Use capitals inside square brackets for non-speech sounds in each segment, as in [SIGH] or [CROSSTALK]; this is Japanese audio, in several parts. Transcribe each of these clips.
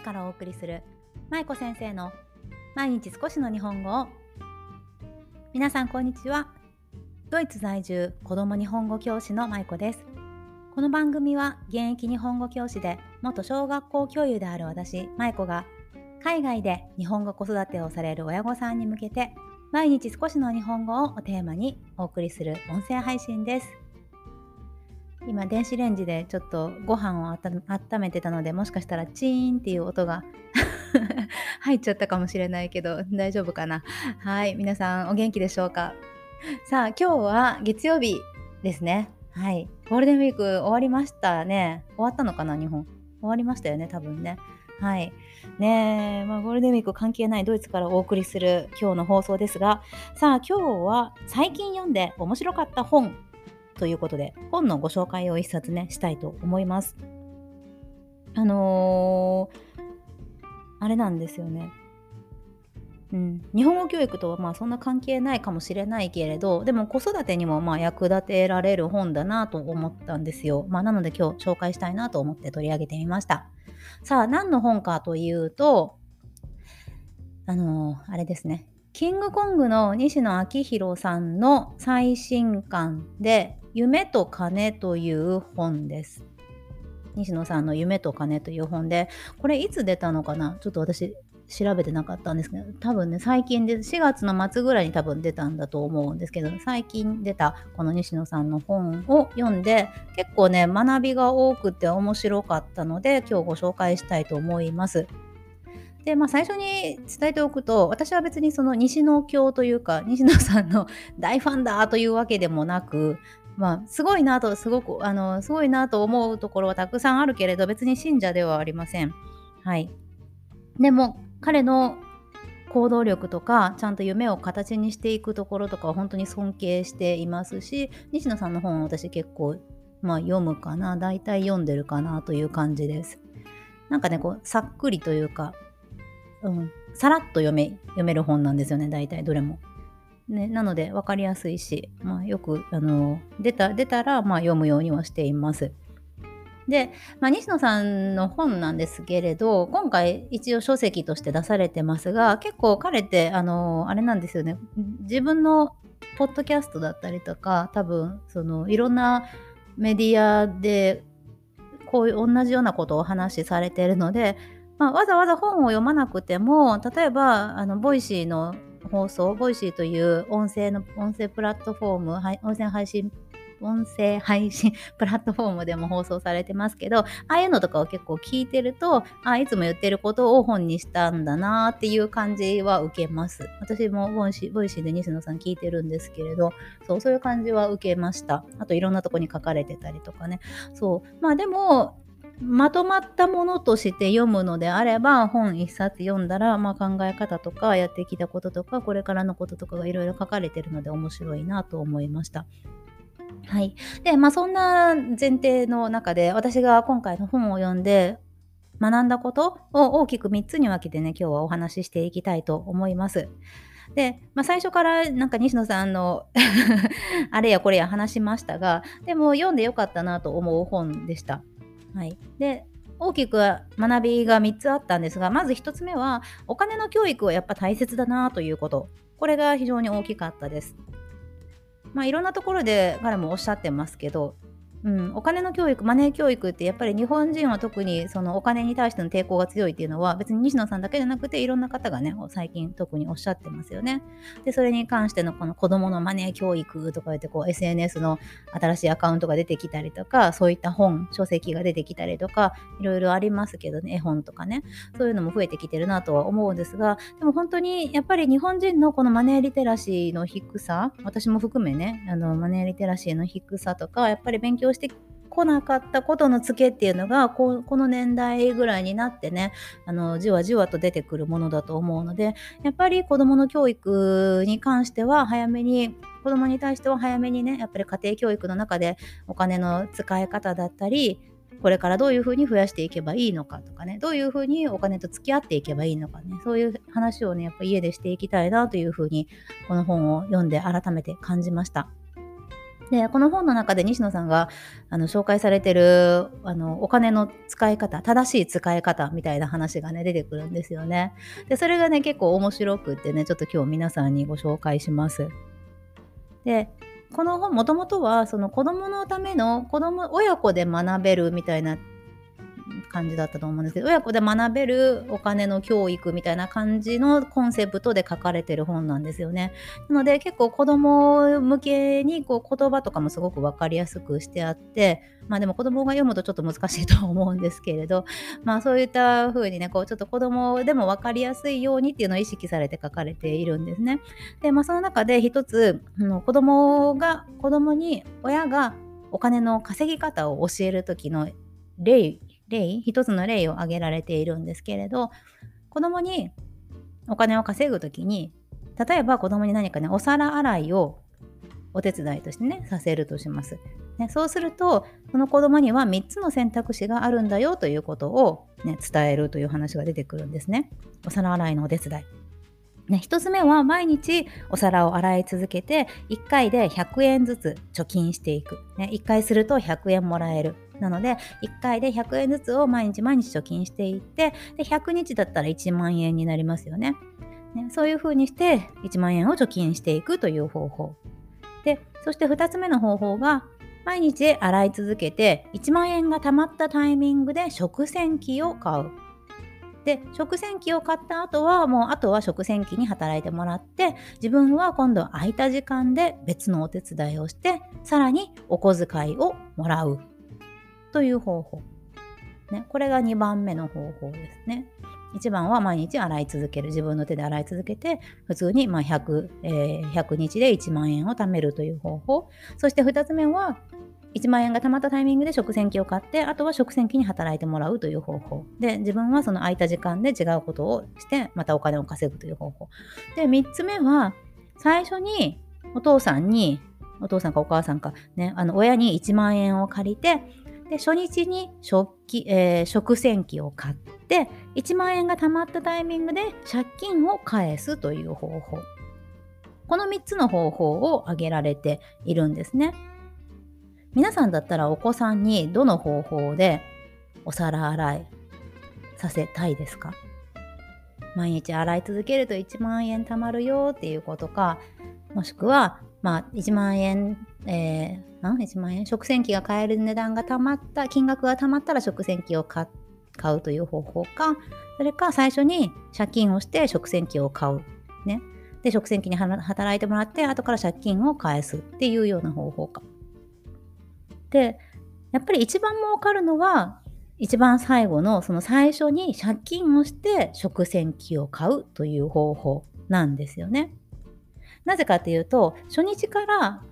からお送りする舞子先生の毎日少しの日本語を。皆さんこんにちは。ドイツ在住子供日本語教師の舞子です。この番組は現役日本語教師で元小学校教諭である私舞子が海外で日本語子育てをされる親御さんに向けて毎日少しの日本語をテーマにお送りする音声配信です。今電子レンジでちょっとご飯を温めてたのでもしかしたらチーンっていう音が [LAUGHS] 入っちゃったかもしれないけど大丈夫かな？はい皆さんお元気でしょうか？さあ今日は月曜日ですね。はい。ゴールデンウィーク終わりましたね。終わったのかな日本？終わりましたよね多分ね。はい。ねえ、まあ、ゴールデンウィーク関係ないドイツからお送りする今日の放送ですがさあ今日は最近読んで面白かった本。ということで本のご紹介を一冊ねしたいと思います。あのー、あれなんですよね。うん、日本語教育とはまあそんな関係ないかもしれないけれどでも子育てにもまあ役立てられる本だなと思ったんですよ。まあ、なので今日紹介したいなと思って取り上げてみました。さあ何の本かというとあのー、あれですねキングコングの西野昭弘さんの最新刊で夢と金という本です。西野さんの夢と金という本で、これいつ出たのかな？ちょっと私調べてなかったんですけど、多分ね、最近で、4月の末ぐらいに多分出たんだと思うんですけど、最近出たこの西野さんの本を読んで、結構ね、学びが多くて面白かったので、今日ご紹介したいと思います。で、まあ、最初に伝えておくと私は別にその西野教というか西野さんの大ファンだというわけでもなくまあ、すごいなと、すごく、あの、すごいなと思うところはたくさんあるけれど、別に信者ではありません。はい。でも、彼の行動力とか、ちゃんと夢を形にしていくところとかは本当に尊敬していますし、西野さんの本は私結構、まあ、読むかな、大体読んでるかなという感じです。なんかね、こう、さっくりというか、うん、さらっと読め読める本なんですよね、大体どれも。ね、なので分かりやすいし、まあ、よくあの出た出たらまあ読むようにはしています。で、まあ、西野さんの本なんですけれど今回一応書籍として出されてますが結構彼ってあのあれなんですよね自分のポッドキャストだったりとか多分そのいろんなメディアでこういう同じようなことをお話しされているので、まあ、わざわざ本を読まなくても例えばあの Voicy の放送、 Voicy という音声の、音声プラットフォーム、音声配信音声配信 [LAUGHS] プラットフォームでも放送されてますけど、ああいうのとかを結構聞いてると、あ、いつも言ってることを本にしたんだなっていう感じは受けます。私も Voicy Voicy で西野さん聞いてるんですけれど、そう、そういう感じは受けました。あといろんなとこに書かれてたりとかね。そう。まあでも、まとまったものとして読むのであれば本一冊読んだら、まあ、考え方とかやってきたこととかこれからのこととかがいろいろ書かれてるので面白いなと思いました。はい。で、まあそんな前提の中で私が今回の本を読んで学んだことを大きく3つに分けてね、今日はお話ししていきたいと思います。で、まあ、最初からなんか西野さんの [LAUGHS] あれやこれや話しましたが、でも読んでよかったなと思う本でした。はい、で大きく学びが3つあったんですがまず1つ目はお金の教育はやっぱ大切だなということこれが非常に大きかったです。まあ、いろんなところで彼もおっしゃってますけどうん、お金の教育、マネー教育ってやっぱり日本人は特にそのお金に対しての抵抗が強いっていうのは別に西野さんだけじゃなくていろんな方がね、最近特におっしゃってますよね。で、それに関してのこの子供のマネー教育とか言ってこう SNS の新しいアカウントが出てきたりとか、そういった本、書籍が出てきたりとか、いろいろありますけどね、絵本とかね、そういうのも増えてきてるなとは思うんですが、でも本当にやっぱり日本人のこのマネーリテラシーの低さ、私も含めね、あのマネーリテラシーの低さとか、やっぱり勉強強してこなかったことのツケっていうのがこの年代ぐらいになってねあのじわじわと出てくるものだと思うのでやっぱり子どもの教育に関しては早めに子どもに対しては早めにねやっぱり家庭教育の中でお金の使い方だったりこれからどういうふうに増やしていけばいいのかとかねどういうふうにお金と付き合っていけばいいのかねそういう話をねやっぱ家でしていきたいなというふうにこの本を読んで改めて感じました。でこの本の中で西野さんがあの紹介されてるあのお金の使い方正しい使い方みたいな話がね出てくるんですよね。でそれがね結構面白くってねちょっと今日皆さんにご紹介します。でこの本もともとはその子供のための子供親子で学べるみたいな感じだったと思うんですけど親子で学べるお金の教育みたいな感じのコンセプトで書かれてる本なんですよね。なので結構子供向けにこう言葉とかもすごく分かりやすくしてあってまあでも子供が読むとちょっと難しいと思うんですけれどまあそういった風にねこうちょっと子供でも分かりやすいようにっていうのを意識されて書かれているんですね。でまあその中で一つ子供が子供に親がお金の稼ぎ方を教える時の例例一つの例を挙げられているんですけれど子供にお金を稼ぐ時に例えば子供に何かねお皿洗いをお手伝いとしてねさせるとします。ね、そうするとその子供には3つの選択肢があるんだよということを、ね、伝えるという話が出てくるんですね。お皿洗いのお手伝い。ね、1つ目は毎日お皿を洗い続けて1回で100円ずつ貯金していく、ね、1回すると100円もらえるなので1回で100円ずつを毎日毎日貯金していってで100日だったら1万円になりますよね。ねそういうふうにして1万円を貯金していくという方法。でそして2つ目の方法が毎日洗い続けて1万円が貯まったタイミングで食洗機を買う。で食洗機を買った後はもうあとは食洗機に働いてもらって自分は今度空いた時間で別のお手伝いをしてさらにお小遣いをもらうという方法。ね、これが2番目の方法ですね。1番は毎日洗い続ける。自分の手で洗い続けて、普通にま 100,、えー、100日で1万円を貯めるという方法。そして2つ目は、1万円が貯まったタイミングで食洗機を買って、あとは食洗機に働いてもらうという方法。で、自分はその空いた時間で違うことをして、またお金を稼ぐという方法。で、3つ目は、最初にお父さんに、お父さんかお母さんか、ね、あの親に1万円を借りて、で初日に食器、えー、食洗機を買って1万円が貯まったタイミングで借金を返すという方法この3つの方法を挙げられているんですね皆さんだったらお子さんにどの方法でお皿洗いさせたいですか？毎日洗い続けると1万円貯まるよっていうことかもしくはまあ、1万円、えー、1万円？食洗機が買える値段がたまった、金額がたまったら食洗機を買うという方法か、それか最初に借金をして食洗機を買う。ね？で、食洗機に働いてもらって、後から借金を返すっていうような方法か。で、やっぱり一番儲かるのは、一番最後のその最初に借金をして食洗機を買うという方法なんですよね。なぜかっていうと初日から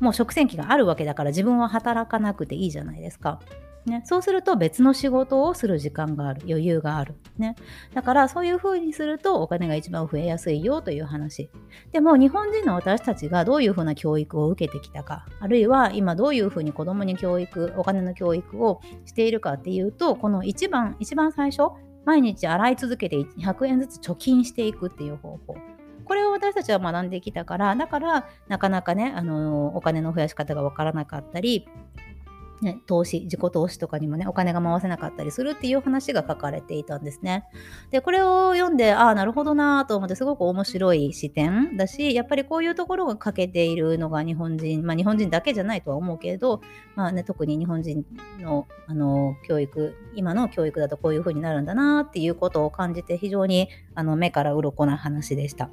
もう食洗機があるわけだから自分は働かなくていいじゃないですか。ね、そうすると別の仕事をする時間がある。余裕がある、ね、だからそういう風にするとお金が一番増えやすいよという話。でも日本人の私たちがどういう風な教育を受けてきたか。あるいは今どういう風に子供に教育お金の教育をしているかっていうとこの一番一番最初毎日洗い続けて100円ずつ貯金していくっていう方法。これを私たちは学んできたからだからなかなかねあのお金の増やし方が分からなかったりね、投資、自己投資とかにもね、お金が回せなかったりするっていう話が書かれていたんですね。で、これを読んで、ああ、なるほどなと思って、すごく面白い視点だし、やっぱりこういうところが欠けているのが日本人、まあ日本人だけじゃないとは思うけれど、まあね、特に日本人の、あの、教育、今の教育だとこういう風になるんだなっていうことを感じて、非常に、あの、目から鱗な話でした。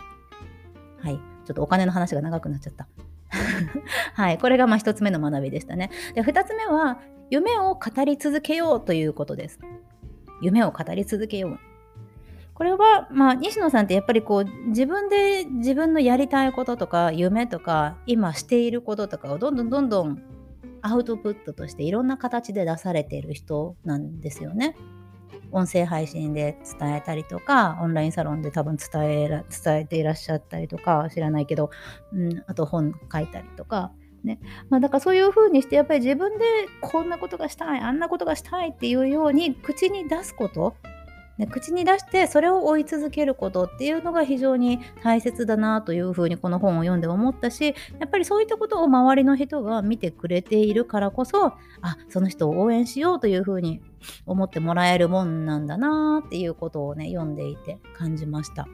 はい。ちょっとお金の話が長くなっちゃった。[LAUGHS] はい。これがまあ一つ目の学びでしたね。で、二つ目は、夢を語り続けようということです。夢を語り続けよう。これは、まあ、西野さんってやっぱりこう、自分で自分のやりたいこととか、夢とか、今していることとかをどんどんどんどんアウトプットとしていろんな形で出されている人なんですよね。音声配信で伝えたりとか、オンラインサロンで多分伝えら伝えていらっしゃったりとか、知らないけど、うん、あと本書いたりとか、ね。まあだからそういう風にして、やっぱり自分でこんなことがしたい、あんなことがしたいっていうように口に出すこと、で口に出してそれを追い続けることっていうのが非常に大切だなというふうにこの本を読んで思ったしやっぱりそういったことを周りの人が見てくれているからこそあその人を応援しようというふうに思ってもらえるもんなんだなっていうことをね読んでいて感じました。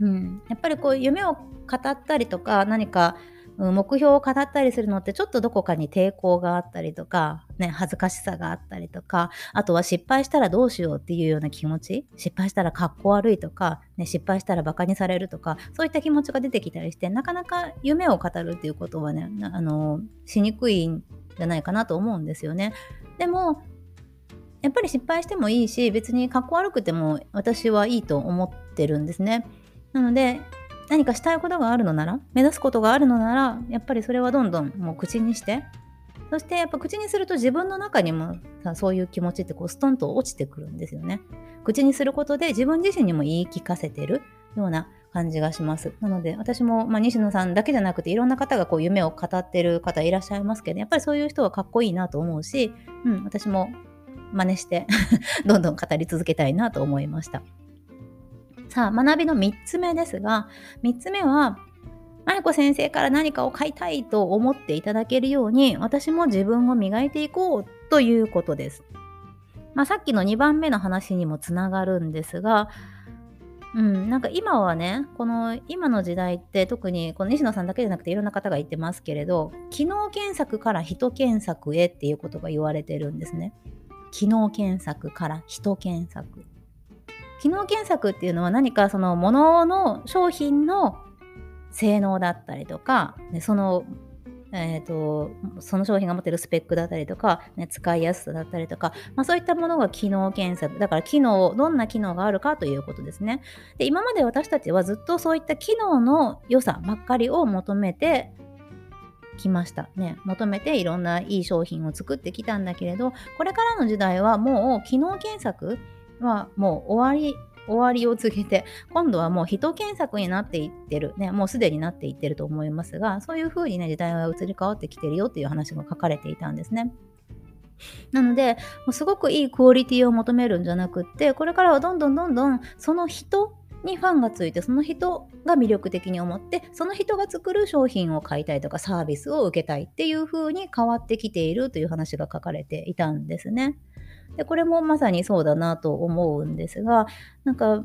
うん、やっぱりこう夢を語ったりとか何か目標を語ったりするのってちょっとどこかに抵抗があったりとか、ね、恥ずかしさがあったりとか、あとは失敗したらどうしようっていうような気持ち、失敗したらかっこ悪いとか、ね、失敗したらバカにされるとか、そういった気持ちが出てきたりして、なかなか夢を語るっていうことはね、あの、しにくいんじゃないかなと思うんですよね。でも、やっぱり失敗してもいいし、別にかっこ悪くても私はいいと思ってるんですね。なので、何かしたいことがあるのなら目指すことがあるのならやっぱりそれはどんどんもう口にしてそしてやっぱ口にすると自分の中にもさそういう気持ちってこうストンと落ちてくるんですよね。口にすることで自分自身にも言い聞かせてるような感じがします。なので私も、まあ、西野さんだけじゃなくていろんな方がこう夢を語ってる方いらっしゃいますけどやっぱりそういう人はかっこいいなと思うし、うん、私も真似して [LAUGHS] どんどん語り続けたいなと思いました。さあ、学びの3つ目ですが、3つ目は、まやこ先生から何かを買いたいと思っていただけるように、私も自分を磨いていこうということです。まあ、さっきの2番目の話にもつながるんですが、うん、なんか今はね、この今の時代って特にこの西野さんだけじゃなくていろんな方が言ってますけれど、機能検索から人検索へっていうことが言われてるんですね。機能検索から人検索。機能検索っていうのは何かその物のの商品の性能だったりとか、ね、そのえーと、その商品が持ってるスペックだったりとか、ね、使いやすさだったりとか、まあ、そういったものが機能検索だから機能どんな機能があるかということですね。で今まで私たちはずっとそういった機能の良さばっかりを求めてきました。ね求めていろんないい商品を作ってきたんだけれどこれからの時代はもう機能検索はもう終わり終わりを告げて今度はもう人検索になっていってる、ね、もうすでになっていってると思いますがそういうふうにね時代は移り変わってきてるよっていう話が書かれていたんですね。なので、すごくいいクオリティを求めるんじゃなくって、これからはどんどんどんどんその人にファンがついて、その人が魅力的に思って、その人が作る商品を買いたいとかサービスを受けたいっていう風に変わってきているという話が書かれていたんですね。でこれもまさにそうだなと思うんですがなんか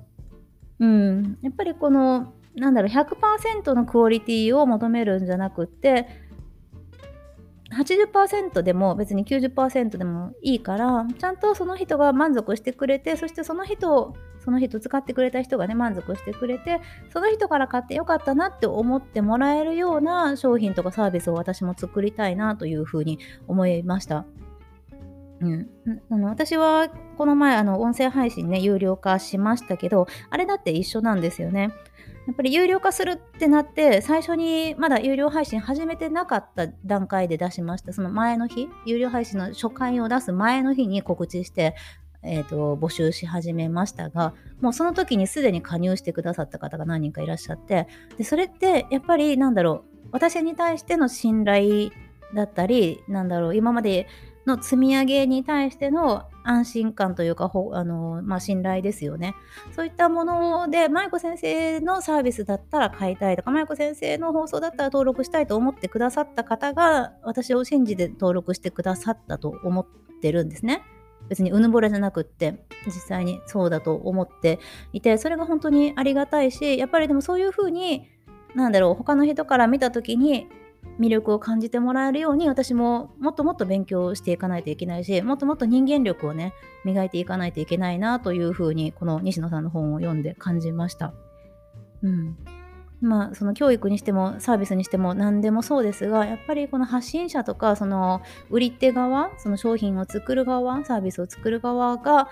うんやっぱりこのなんだろう100%のクオリティを求めるんじゃなくって80%でも別に90%でもいいからちゃんとその人が満足してくれてそしてその人をその人使ってくれた人がね満足してくれてその人から買ってよかったなって思ってもらえるような商品とかサービスを私も作りたいなというふうに思いました。うん、あの私はこの前あの音声配信ね有料化しましたけどあれだって一緒なんですよね。やっぱり有料化するってなって最初にまだ有料配信始めてなかった段階で出しました。その前の日有料配信の初回を出す前の日に告知して、えーと、募集し始めましたがもうその時にすでに加入してくださった方が何人かいらっしゃってでそれってやっぱりなんだろう私に対しての信頼だったりなんだろう今までの積み上げに対しての安心感というかほあの、まあ、信頼ですよね。そういったもので、舞子先生のサービスだったら買いたいとか、舞子先生の放送だったら登録したいと思ってくださった方が、私を信じて登録してくださったと思ってるんですね。別にうぬぼれじゃなくって実際にそうだと思っていてそれが本当にありがたいしやっぱりでもそういうふうになんだろう他の人から見た時に魅力を感じてもらえるように私ももっともっと勉強していかないといけないしもっともっと人間力をね磨いていかないといけないなというふうにこの西野さんの本を読んで感じました。うんまあ、その教育にしてもサービスにしても何でもそうですがやっぱりこの発信者とかその売り手側その商品を作る側サービスを作る側が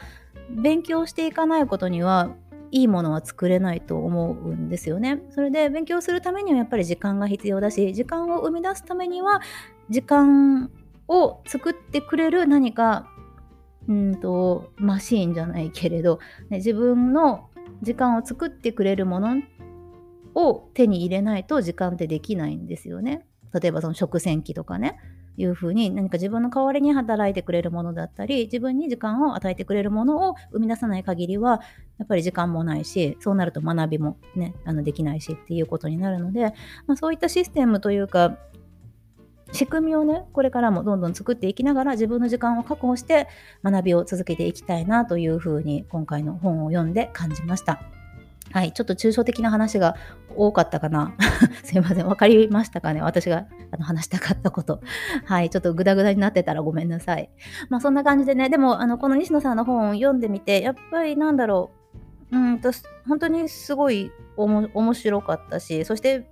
勉強していかないことにはいいものは作れないと思うんですよね。それで勉強するためにはやっぱり時間が必要だし時間を生み出すためには時間を作ってくれる何かうんとマシーンじゃないけれど、ね、自分の時間を作ってくれるものを手に入れないと時間ってできないんですよね。例えばその食洗機とかねいうふうに何か自分の代わりに働いてくれるものだったり自分に時間を与えてくれるものを生み出さない限りはやっぱり時間もないしそうなると学びもねあのできないしっていうことになるので、まあ、そういったシステムというか仕組みをねこれからもどんどん作っていきながら自分の時間を確保して学びを続けていきたいなというふうに今回の本を読んで感じました。はい、ちょっと抽象的な話が多かったかな。[LAUGHS] すいません。わかりましたかね私があの話したかったこと。はい、ちょっとグダグダになってたらごめんなさい。まあそんな感じでね、でもあのこの西野さんの本を読んでみて、やっぱりなんだろう、うんと、本当にすごい面白かったし、そして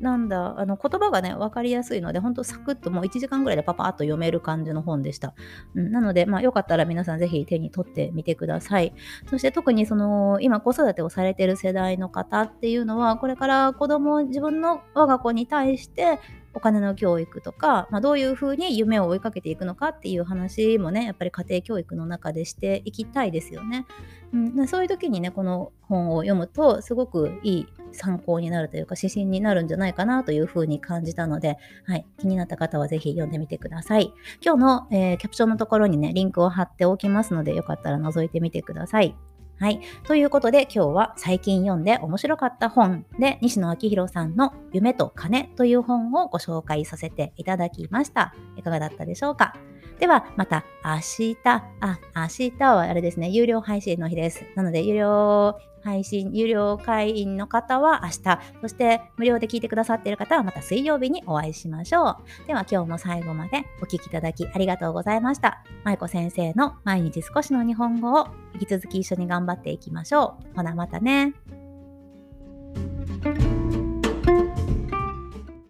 なんだ、あの言葉がね、分かりやすいので、ほんとサクッともう1時間ぐらいでパパッと読める感じの本でした。うん、なので、まあ、よかったら皆さんぜひ手に取ってみてください。そして特にその、今子育てをされてる世代の方っていうのは、これから子供、自分の我が子に対して、お金の教育とか、まあ、どういうふうに夢を追いかけていくのかっていう話もねやっぱり家庭教育の中でしていきたいですよね。うん、そういう時にねこの本を読むとすごくいい参考になるというか指針になるんじゃないかなというふうに感じたので、はい、気になった方はぜひ読んでみてください。今日の、えー、キャプションのところにねリンクを貼っておきますのでよかったら覗いてみてください。はい。ということで今日は最近読んで面白かった本で西野昭弘さんの夢と金という本をご紹介させていただきました。いかがだったでしょうか？ではまた明日、あ、明日はあれですね、有料配信の日です。なので有料配信、有料会員の方は明日、そして無料で聞いてくださっている方はまた水曜日にお会いしましょう。では今日も最後までお聴きいただきありがとうございました。舞子先生の毎日少しの日本語を引き続き一緒に頑張っていきましょう。ほなまたね。